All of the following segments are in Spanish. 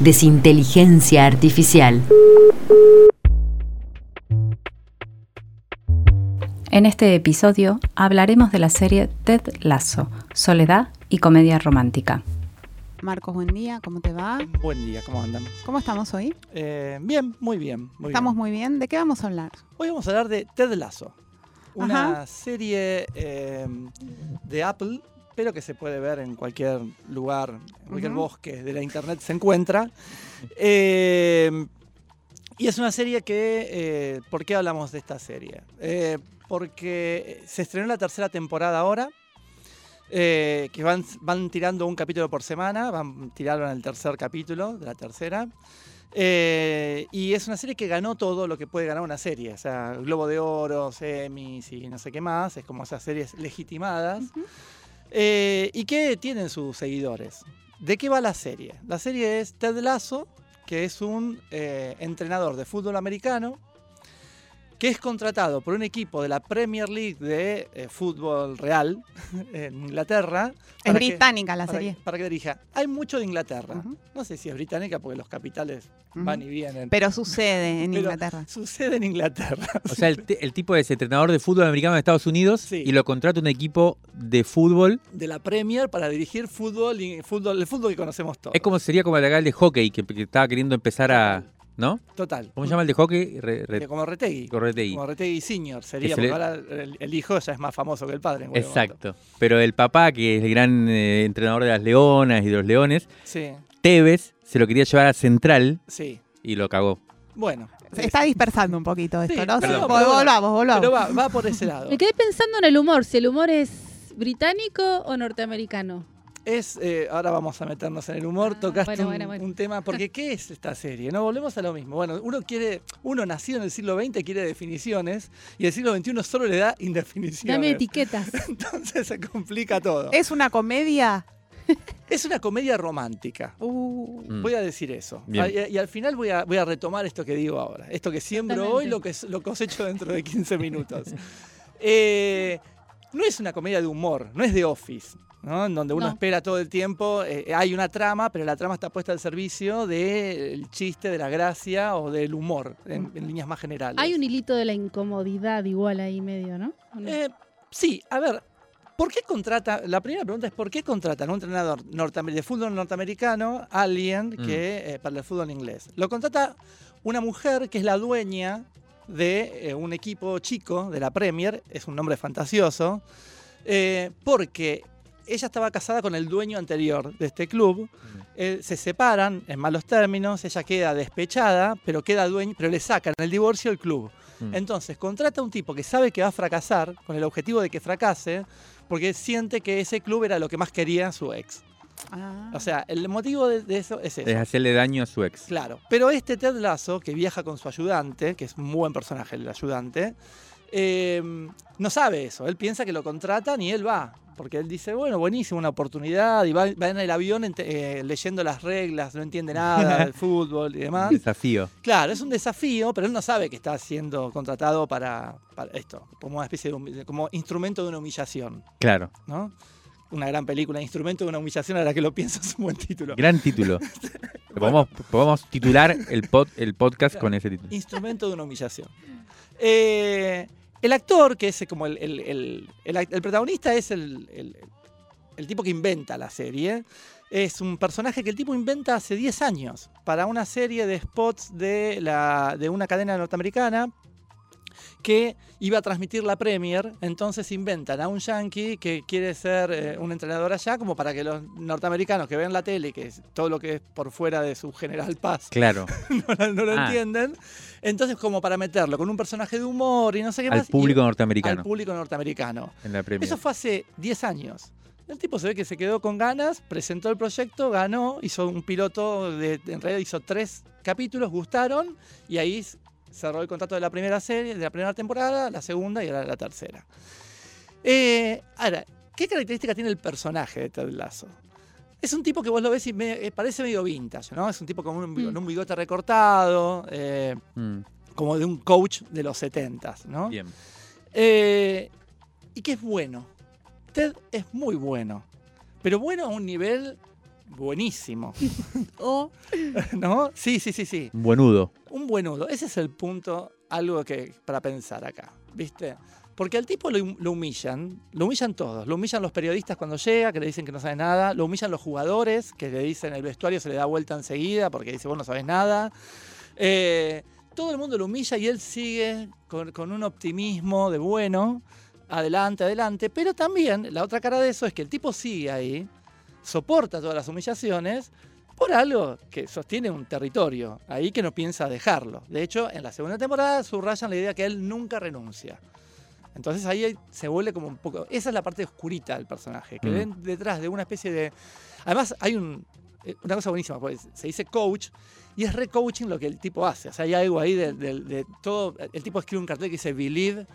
Desinteligencia Artificial. En este episodio hablaremos de la serie Ted Lasso, Soledad y Comedia Romántica. Marcos, buen día, ¿cómo te va? Buen día, ¿cómo andan? ¿Cómo estamos hoy? Eh, bien, muy bien. Muy estamos bien. muy bien. ¿De qué vamos a hablar? Hoy vamos a hablar de Ted Lasso, una Ajá. serie eh, de Apple, pero que se puede ver en cualquier lugar, en cualquier bosque de la internet se encuentra. Eh, y es una serie que, eh, ¿por qué hablamos de esta serie? Eh, porque se estrenó la tercera temporada ahora. que van, van tirando un capítulo por semana, van tiraron el tercer capítulo de la tercera. Eh, y es una serie que ganó todo lo que puede ganar una serie, o sea, Globo de Oro, Emmys y no sé qué más, es como esas series legitimadas, eh, y que tienen sus seguidores. ¿De qué va la serie? La serie es Ted Lasso, que es un eh, entrenador de fútbol americano que es contratado por un equipo de la Premier League de eh, fútbol real en Inglaterra. Es que- británica la para, serie. para que dirija. Hay mucho de Inglaterra. No sé si es británica porque los capitales van y vienen. Pero sucede en Pero Inglaterra. Sucede en Inglaterra. O sea, el, tipo es entrenador de fútbol americano de Estados Unidos Sí. y lo contrata un equipo de fútbol. de la Premier para dirigir fútbol, y fútbol el fútbol que conocemos todos. Es como sería como el de acá el de hockey, que, que estaba queriendo empezar a. ¿No? Total. ¿Cómo se llama el de hockey? Re- re- Que Como Retegui. Corretegui. Como Retegui Senior sería, le- porque ahora el, el hijo ya es más famoso que el padre. en cualquier momento. Exacto. Pero el papá, que es el gran eh, entrenador de las leonas y de los leones, Sí, Tevez se lo quería llevar a Central sí. y lo cagó. Bueno. Se está dispersando un poquito esto, Sí, ¿no? perdón, Sí, pero volvamos, volvamos. Pero va, va por ese lado. Me quedé pensando en el humor, si el humor es británico o norteamericano. Es, eh, ahora vamos a meternos en el humor, tocaste bueno, un, bueno, bueno. un tema, porque ¿qué es esta serie? No volvemos a lo mismo. Bueno, uno quiere, uno nacido en el siglo XX quiere definiciones y el siglo XXI solo le da indefiniciones. Dame etiquetas. Entonces se complica todo. ¿Es una comedia? Es una comedia romántica. Uh, Mm. Voy a decir eso. Ah, Y, y al final voy a, voy a retomar esto que digo ahora. Esto que siembro hoy, lo que, lo cosecho dentro de 15 minutos. Eh, no es una comedia de humor, no es de Office. ¿no? En donde uno No. espera todo el tiempo, eh, hay una trama, pero la trama está puesta al servicio del chiste, de la gracia o del humor, en, en líneas más generales. Hay un hilito de la incomodidad igual ahí medio, ¿no? Eh, sí, a ver, ¿por qué contrata? La primera pregunta es: ¿por qué contratan a un entrenador de fútbol norteamericano, alguien Mm. que eh, para el fútbol inglés? Lo contrata una mujer que es la dueña de eh, un equipo chico de la Premier, es un nombre fantasioso, eh, porque ella estaba casada con el dueño anterior de este club. eh, se separan en malos términos, ella queda despechada, pero queda dueña, pero le sacan el divorcio el club. Mm. Entonces, contrata a un tipo que sabe que va a fracasar, con el objetivo de que fracase, porque siente que ese club era lo que más quería su ex. Ah. O sea, el motivo de, de eso es eso. Es hacerle daño a su ex. Claro. Pero este Ted Lasso, que viaja con su ayudante, que es un buen personaje el ayudante, eh, no sabe eso. Él piensa que lo contratan y él va. Porque él dice, bueno, buenísimo, una oportunidad. Y va, va en el avión eh, leyendo las reglas, no entiende nada del fútbol y demás. Desafío. Claro, es un desafío, pero él no sabe que está siendo contratado para, para esto, como una especie de como instrumento de una humillación, Claro. ¿no? Una gran película, Instrumento de una humillación, ahora que lo pienso es un buen título. Gran título. Podemos, podemos titular el, pod- el podcast con ese título. Instrumento de una humillación. Eh, el actor, que es como el, el- el- el protagonista, es el, el- el tipo que inventa la serie. Es un personaje que el tipo inventa hace 10 años para una serie de spots de, la, de una cadena norteamericana que iba a transmitir la Premier, entonces inventan a un yankee que quiere ser eh, un entrenador allá, como para que los norteamericanos que ven la tele, que es todo lo que es por fuera de su General Paz, Claro. no, lo- no lo Ah. entienden. Entonces, como para meterlo con un personaje de humor y no sé qué Al más. y- público Al norteamericano. público norteamericano. En la Premier. Eso fue hace 10 años. El tipo se ve que se quedó con ganas, presentó el proyecto, ganó, hizo un piloto, de, en realidad hizo tres capítulos, gustaron, y ahí cerró el contrato de la primera serie, de la primera temporada, la segunda y ahora la tercera. Eh, ahora, ¿qué característica tiene el personaje de Ted Lasso? Es un tipo que vos lo ves y me- eh, parece medio vintage, ¿no? Es un tipo con un, Mm. un bigote recortado, eh, Mm, como de un coach de los 70s, ¿no? bien. Eh, y que es bueno. Ted es muy bueno. Pero bueno a un nivel buenísimo. O ¿No? Sí, sí, sí, sí. Un buenudo. Un buenudo. Ese es el punto, algo que para pensar acá. ¿Viste? Porque al tipo lo, hum- lo humillan, lo humillan todos. Lo humillan los periodistas cuando llega, que le dicen que no sabe nada. Lo humillan los jugadores, que le dicen el vestuario se le da vuelta enseguida porque dice vos no sabes nada. Eh, todo el mundo lo humilla y él sigue con, con un optimismo de bueno, adelante, adelante. Pero también la otra cara de eso es que el tipo sigue ahí, soporta todas las humillaciones por algo que sostiene un territorio ahí que no piensa dejarlo. De hecho, en la segunda temporada subrayan la idea que él nunca renuncia. Entonces ahí se vuelve como un poco... Esa es la parte oscurita del personaje, que Mm. ven detrás de una especie de... Además hay un, eh, una cosa buenísima, porque se dice coach y es re-coaching lo que el tipo hace. O sea, hay algo ahí de, de- de todo... El tipo escribe un cartel que dice Believe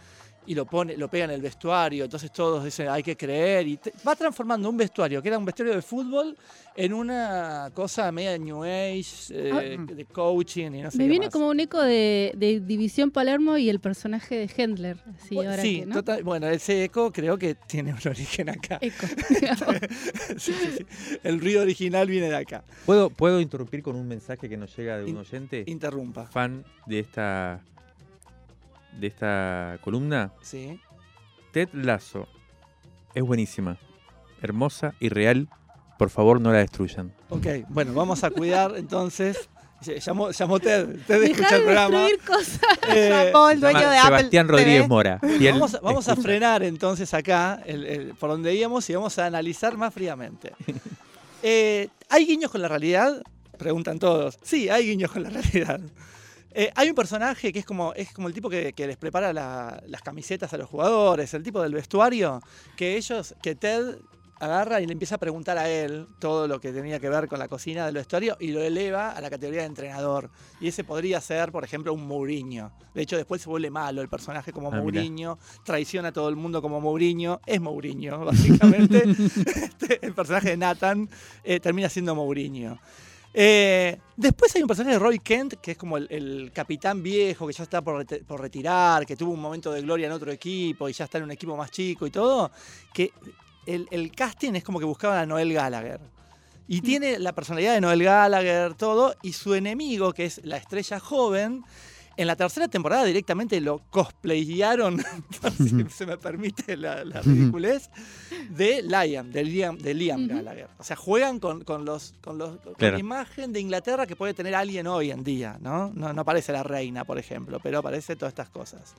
y lo pone, lo pega en el vestuario, entonces todos dicen hay que creer y te- va transformando un vestuario que era un vestuario de fútbol en una cosa media New Age, eh, Ah. de coaching y no sé me qué viene más. como un eco de, de División Palermo y el personaje de Hendler. Así, Bu- ahora sí, que, ¿no? total- bueno, ese eco creo que tiene un origen acá. Eco. Sí, sí, sí. El ruido original viene de acá. ¿Puedo, ¿Puedo interrumpir con un mensaje que nos llega de un In- oyente? Interrumpa. fan de esta de esta columna. Sí. Ted Lasso es buenísima, hermosa y real. Por favor, no la destruyan. Ok, bueno, vamos a cuidar entonces. Ll- Llamó, llamó Ted. Ted escucha el de programa. destruir cosas. Eh, Llamó el dueño de Apple Sebastián TV. Rodríguez Mora. vamos a, vamos a escucha. frenar entonces acá el- el- por donde íbamos y vamos a analizar más fríamente. Eh, ¿Hay guiños con la realidad? Preguntan todos. Sí, hay guiños con la realidad. Eh, hay un personaje que es como, es como el tipo que, que les prepara la- las camisetas a los jugadores, el tipo del vestuario, que ellos, que Ted agarra y le empieza a preguntar a él todo lo que tenía que ver con la cocina del vestuario y lo eleva a la categoría de entrenador. Y ese podría ser, por ejemplo, un Mourinho. De hecho, después se vuelve malo el personaje como Ah. Mourinho, traiciona a todo el mundo como Mourinho, es Mourinho, básicamente. Este, el personaje de Nathan eh, termina siendo Mourinho. Eh, después hay un personaje de Roy Kent, que es como el, capitán viejo, que ya está por retirar, que tuvo un momento de gloria en otro equipo y ya está en un equipo más chico y todo, que el, el casting es como que buscaban a Noel Gallagher. Y tiene la personalidad de Noel Gallagher, todo, y su enemigo, que es la estrella joven, en la tercera temporada directamente lo cosplayaron, si se me permite la, la ridiculez, de Liam, de Liam, de Liam. Gallagher. O sea, juegan con, con los, con, los, con Claro. la imagen de Inglaterra que puede tener alguien hoy en día, ¿no? No, no aparece la reina, por ejemplo, pero aparece todas estas cosas.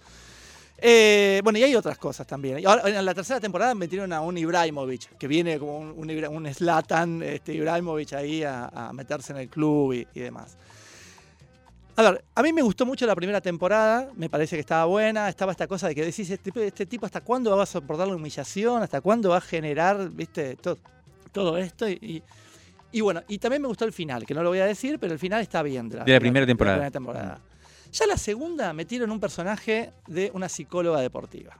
Eh, bueno, y hay otras cosas también. Y ahora, en la tercera temporada metieron a un Ibrahimovic, que viene como un, un, un Zlatan este, Ibrahimovic ahí a, a meterse en el club y, y demás. A ver, a mí me gustó mucho la primera temporada, me parece que estaba buena, estaba esta cosa de que decís, este, tipo- este tipo hasta cuándo va a soportar la humillación, hasta cuándo va a generar, viste, todo, todo esto. Y, y- y bueno, y también me gustó el final, que no lo voy a decir, pero el final está bien. De la, De la primera temporada. primera temporada. Ya la segunda metieron un personaje de una psicóloga deportiva.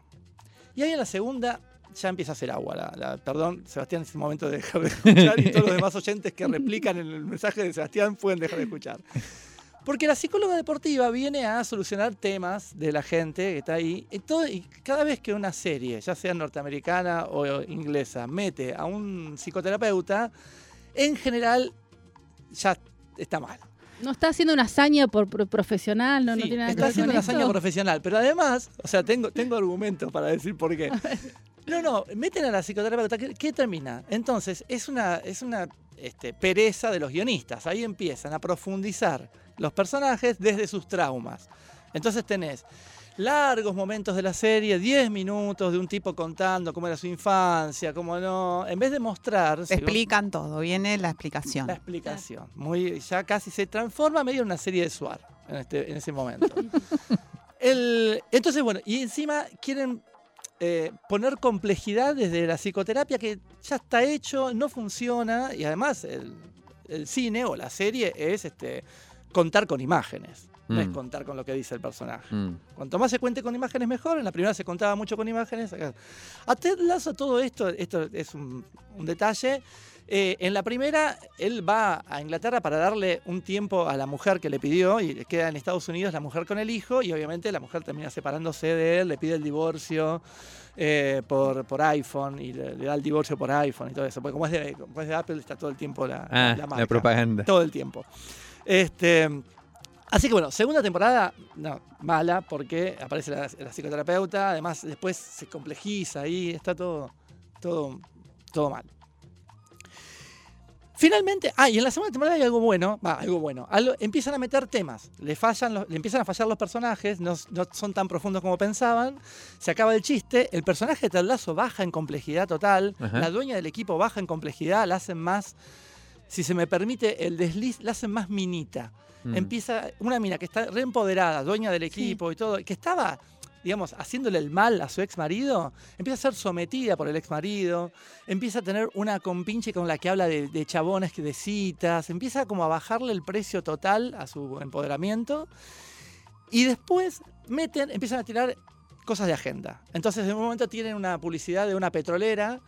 Y ahí en la segunda ya empieza a hacer agua. La, la- perdón, Sebastián, es el momento de dejar de escuchar y todos los demás oyentes que replican el mensaje de Sebastián pueden dejar de escuchar. Porque la psicóloga deportiva viene a solucionar temas de la gente que está ahí. Y, todo- y cada vez que una serie, ya sea norteamericana o inglesa, mete a un psicoterapeuta, en general ya está mal. No está haciendo una hazaña por, por profesional, no, no Sí, tiene nada que está ver haciendo con una hazaña profesional, pero además, o sea, tengo, tengo argumentos para decir por qué. No, no, meten a la psicoterapeuta, ¿qué, qué termina? Entonces, es una, es una este, pereza de los guionistas. Ahí empiezan a profundizar los personajes desde sus traumas. Entonces tenés largos momentos de la serie, 10 minutos de un tipo contando cómo era su infancia, cómo no. En vez de mostrar. Explican todo, viene la explicación. la explicación. Muy, ya casi se transforma medio en una serie de Suar en, este, en ese momento. El- entonces, bueno, y encima quieren eh, poner complejidad desde la psicoterapia que ya está hecho, no funciona y además el, el cine o la serie es este, contar con imágenes. No es Mm. contar con lo que dice el personaje. Mm. Cuanto más se cuente con imágenes, mejor. En la primera se contaba mucho con imágenes. A Ted Lasso todo esto, esto es un, un detalle. Eh, en la primera, él va a Inglaterra para darle un tiempo a la mujer que le pidió y queda en Estados Unidos la mujer con el hijo y obviamente la mujer termina separándose de él, le pide el divorcio eh, por, por iPhone y le, le da el divorcio por iPhone y todo eso. Porque como es de, como es de Apple está todo el tiempo la, Ah, la la, marca propaganda. todo el tiempo. Este, así que bueno, segunda temporada, no, mala, porque aparece la, la psicoterapeuta, además después se complejiza ahí, está todo, todo, todo mal. Finalmente, ah, y en la segunda temporada hay algo bueno, va, algo bueno. algo- empiezan a meter temas, le fallan, los- le empiezan a fallar los personajes, no, no son tan profundos como pensaban. Se acaba el chiste, el personaje de Ted baja en complejidad total, Ajá. la dueña del equipo baja en complejidad, la hacen más, si se me permite el desliz, la hacen más minita. Mm. Empieza una mina que está reempoderada, dueña del equipo y todo, que estaba, digamos, haciéndole el mal a su ex marido, empieza a ser sometida por el ex marido, empieza a tener una compinche con la que habla de, de chabones, que de citas, empieza como a bajarle el precio total a su empoderamiento y después meten, empiezan a tirar cosas de agenda. Entonces, en un momento tienen una publicidad de una petrolera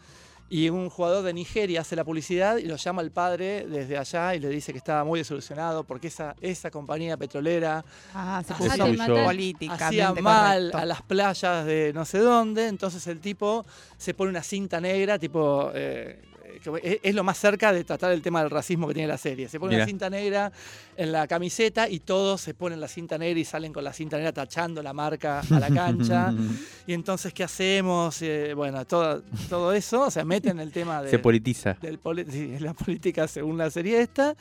y un jugador de Nigeria hace la publicidad y lo llama el padre desde allá y le dice que estaba muy desilusionado porque esa, esa compañía petrolera Ah, se políticamente hacía mal correcto. a las playas de no sé dónde. Entonces el tipo se pone una cinta negra, tipo. eh, que es, lo más cerca de tratar el tema del racismo que tiene la serie. Se pone Mira. una cinta negra en la camiseta y todos se ponen la cinta negra y salen con la cinta negra tachando la marca a la cancha. y entonces, ¿qué hacemos? Eh, bueno, todo, todo eso, o sea, meten el tema de, Se politiza. del poli- sí, la política según la serie esta.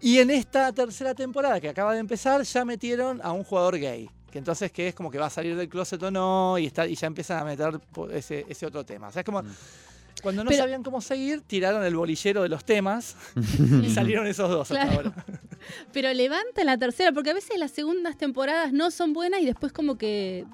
Y en esta tercera temporada que acaba de empezar, ya metieron a un jugador gay. Que entonces que es como que va a salir del closet o no, y, está, y ya empiezan a meter ese, ese otro tema. O sea, es como. Cuando no Pero- sabían cómo seguir, tiraron el bolillero de los temas y salieron esos dos hasta ahora. Pero levanta la tercera, porque a veces las segundas temporadas no son buenas y después como que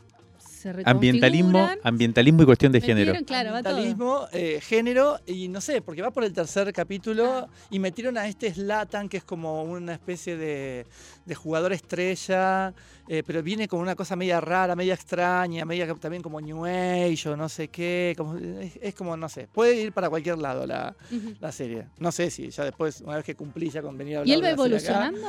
se Ambientalismo, ambientalismo y cuestión de género. Metieron, Claro. Ambientalismo, eh, género, y no sé, porque va por el tercer capítulo Ah. y metieron a este Slatan, que es como una especie de, de jugador estrella, eh, pero viene con una cosa media rara, media extraña, media también como New Age o no sé qué. Como, es, es como, no sé, puede ir para cualquier lado la, la serie. No sé si ya después, una vez que cumplí ya con venir a hablar ¿Y él va acá, evolucionando?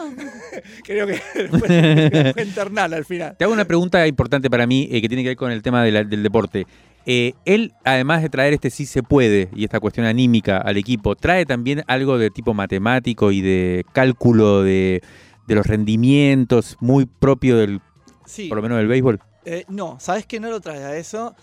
creo que fue, fue internal al final. Te hago una pregunta importante para mí eh, que tiene que ver con el tema de la- del deporte. Eh, él, además de traer este sí se puede y esta cuestión anímica al equipo, trae también algo de tipo matemático y de cálculo de, de los rendimientos muy propio del, Sí. por lo menos del béisbol. Eh, no, ¿sabes que no lo trae a eso?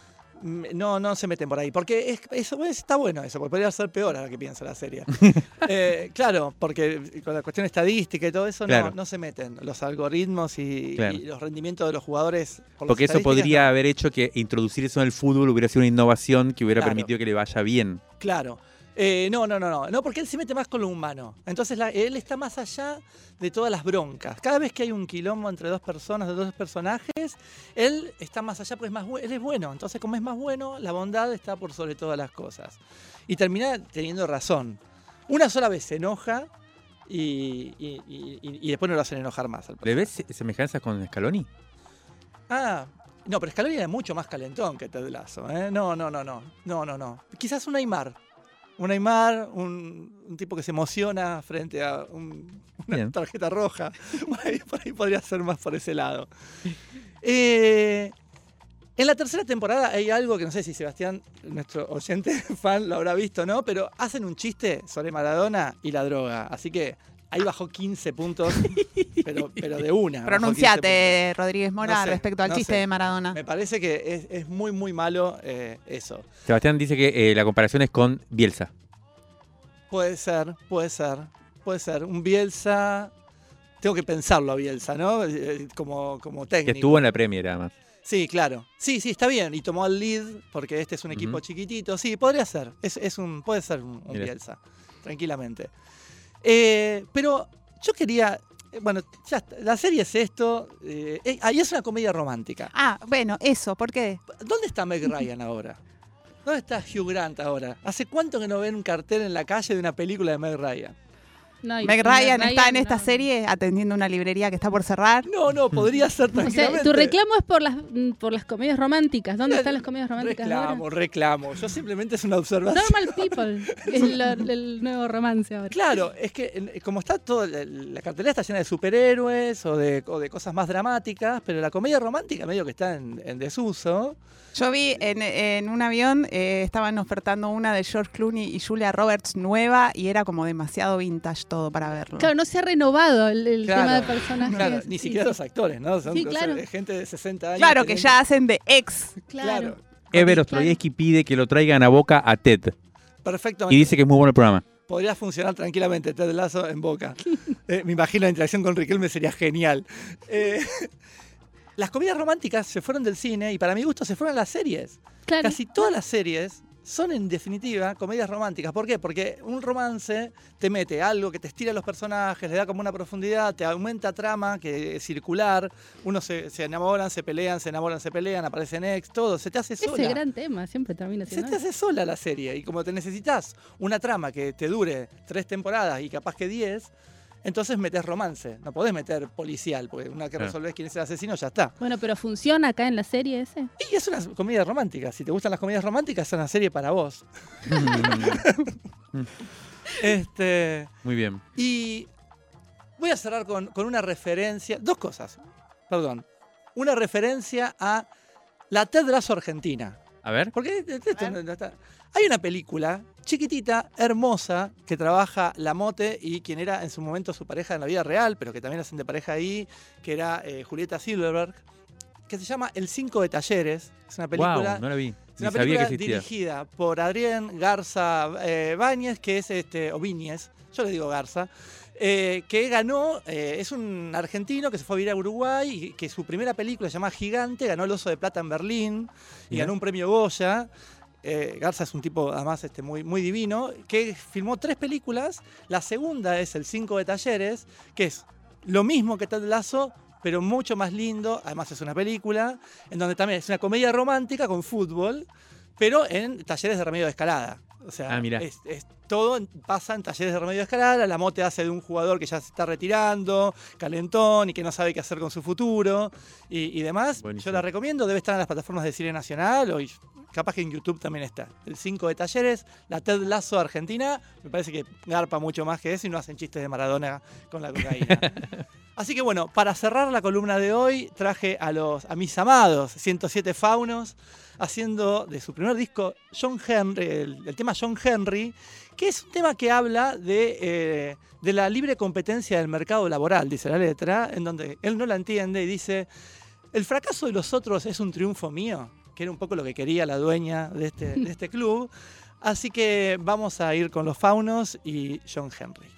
No, no se meten por ahí. Porque es, eso es- está bueno eso, porque podría ser peor a lo que piensa la serie. Eh, claro, porque con la cuestión estadística y todo eso Claro. no, no se meten. Los algoritmos y, Claro. y los rendimientos de los jugadores. por Porque eso podría no. haber hecho que introducir eso en el fútbol hubiera sido una innovación que hubiera Claro. permitido que le vaya bien. Claro. Eh, no, no, no, no. No, porque él se mete más con lo humano. Entonces la- él está más allá de todas las broncas. Cada vez que hay un quilombo entre dos personas, de dos personajes, él está más allá porque es más él es bueno. Entonces, como es más bueno, la bondad está por sobre todas las cosas. Y termina teniendo razón. Una sola vez se enoja y, y- y- y- y después no lo hacen enojar más. al ¿Le ves semejanzas con Scaloni? Ah, no, pero Scaloni era mucho más calentón que Ted Lasso, ¿eh? No, no, no, no. No, no, no. Quizás un Aymar. Un Aymar, un, un tipo que se emociona frente a un- una Bien. tarjeta roja. Por ahí, por ahí podría ser más por ese lado. Eh, en la tercera temporada hay algo que no sé si Sebastián, nuestro oyente fan, lo habrá visto, ¿no? Pero hacen un chiste sobre Maradona y la droga. Así que ahí bajó 15 puntos, pero, pero de una. bajó 15 puntos. Pronunciate, Rodríguez Mora, No sé, respecto al no chiste sé. de Maradona. Me parece que es, es muy, muy malo eh, eso. Sebastián dice que eh, la comparación es con Bielsa. Puede ser, puede ser, puede ser. Un Bielsa. Tengo que pensarlo a Bielsa, ¿no? Eh, Como, como Que técnico. estuvo en la Premier, además. Sí, claro. Sí, sí, está bien. Y tomó el lead porque este es un equipo chiquitito. Sí, podría ser. Es, es un, puede ser un. Bielsa, tranquilamente. Eh, pero yo quería. eh, bueno, ya está. La serie es esto. Eh, eh, ahí es una comedia romántica. Ah, bueno, eso, ¿por qué? ¿Dónde está Meg Ryan ahora? ¿Dónde está Hugh Grant ahora? ¿Hace cuánto que no ven un cartel en la calle de una película de Meg Ryan? No, Meg Ryan está en esta no. serie atendiendo una librería que está por cerrar. No, no, podría ser O sea, tranquilamente. tu reclamo es por las, mm, por las comedias románticas. ¿Dónde están las comedias románticas Reclamo, ahora? reclamo. Yo simplemente es una observación. Normal People es el nuevo romance ahora. Claro, es que como está todo, la, la cartelera está llena de superhéroes o de, o de cosas más dramáticas, pero la comedia romántica medio que está en, en desuso. Yo vi en, en un avión, eh, estaban ofertando una de George Clooney y Julia Roberts nueva y era como demasiado vintage todo para verlo. Claro, no se ha renovado el, el Claro, tema de personajes. Claro, ni siquiera sí. los actores, ¿no? Son Sí, gente de 60 años. Claro, que ya hacen de ex. Claro. Ever Claro. Ostroyevsky pide que lo traigan a Boca a Ted. Perfectamente. Y dice que es muy bueno el programa. Podría funcionar tranquilamente Ted Lazo en Boca. Eh, me imagino la interacción con Riquelme sería genial. Eh, las comedias románticas se fueron del cine y para mi gusto se fueron a las series. Claro. Casi todas las series son en definitiva comedias románticas. ¿Por qué? Porque un romance te mete algo que te estira a los personajes, le da como una profundidad, te aumenta trama que es circular, unos se, se enamoran, se pelean, se enamoran, se pelean, aparecen ex, todo, se te hace sola. Ese gran tema siempre termina Se siendo. te hace sola la serie y como te necesitas una trama que te dure tres temporadas y capaz que diez, entonces metes romance. No podés meter policial, porque una que resolvés quién es el asesino ya está. Bueno, pero funciona acá en la serie ese. Y es una comedia romántica. Si te gustan las comedias románticas, es una serie para vos. Este, Muy bien. y voy a cerrar con, con una referencia, dos cosas, perdón. Una referencia a la Ted Lasso Argentina. A ver. Porque esto no- no está- hay una película chiquitita, hermosa, que trabaja la Mote y quien era en su momento su pareja en la vida real, pero que también hacen de pareja ahí, que era eh, Julieta Silverberg, que se llama El Cinco de Talleres. Es una película, Wow, no la vi. es Ni una sabía que película dirigida por Adrián Garza eh, Báñez, que es este, o Viñez, yo le digo Garza, eh, que ganó, eh, es un argentino que se fue a vivir a Uruguay y que su primera película se llama Gigante, ganó el Oso de Plata en Berlín y ganó un premio Goya. Eh, Garza es un tipo además este, muy, muy divino, que filmó tres películas. La segunda es El Cinco de Talleres, que es lo mismo que Ted Lasso, pero mucho más lindo. Además es una película en donde también es una comedia romántica con fútbol, pero en talleres de remedio de escalada. O sea, Ah, es- todo pasa en talleres de remedio de escalada. La mote hace de un jugador que ya se está retirando, calentón y que no sabe qué hacer con su futuro y, y demás. Buenísimo. Yo la recomiendo, debe estar en las plataformas de Cine Nacional o capaz que en YouTube también está. El 5 de talleres, la Ted Lazo Argentina, me parece que garpa mucho más que eso y no hacen chistes de Maradona con la cocaína. Así que bueno, para cerrar la columna de hoy, traje a los a mis amados 107 Faunos haciendo de su primer disco John Henry, el, el tema John Henry, que es un tema que habla de, eh, de la libre competencia del mercado laboral, dice la letra, en donde él no la entiende y dice, el fracaso de los otros es un triunfo mío, que era un poco lo que quería la dueña de este, de este club. Así que vamos a ir con los Faunos y John Henry.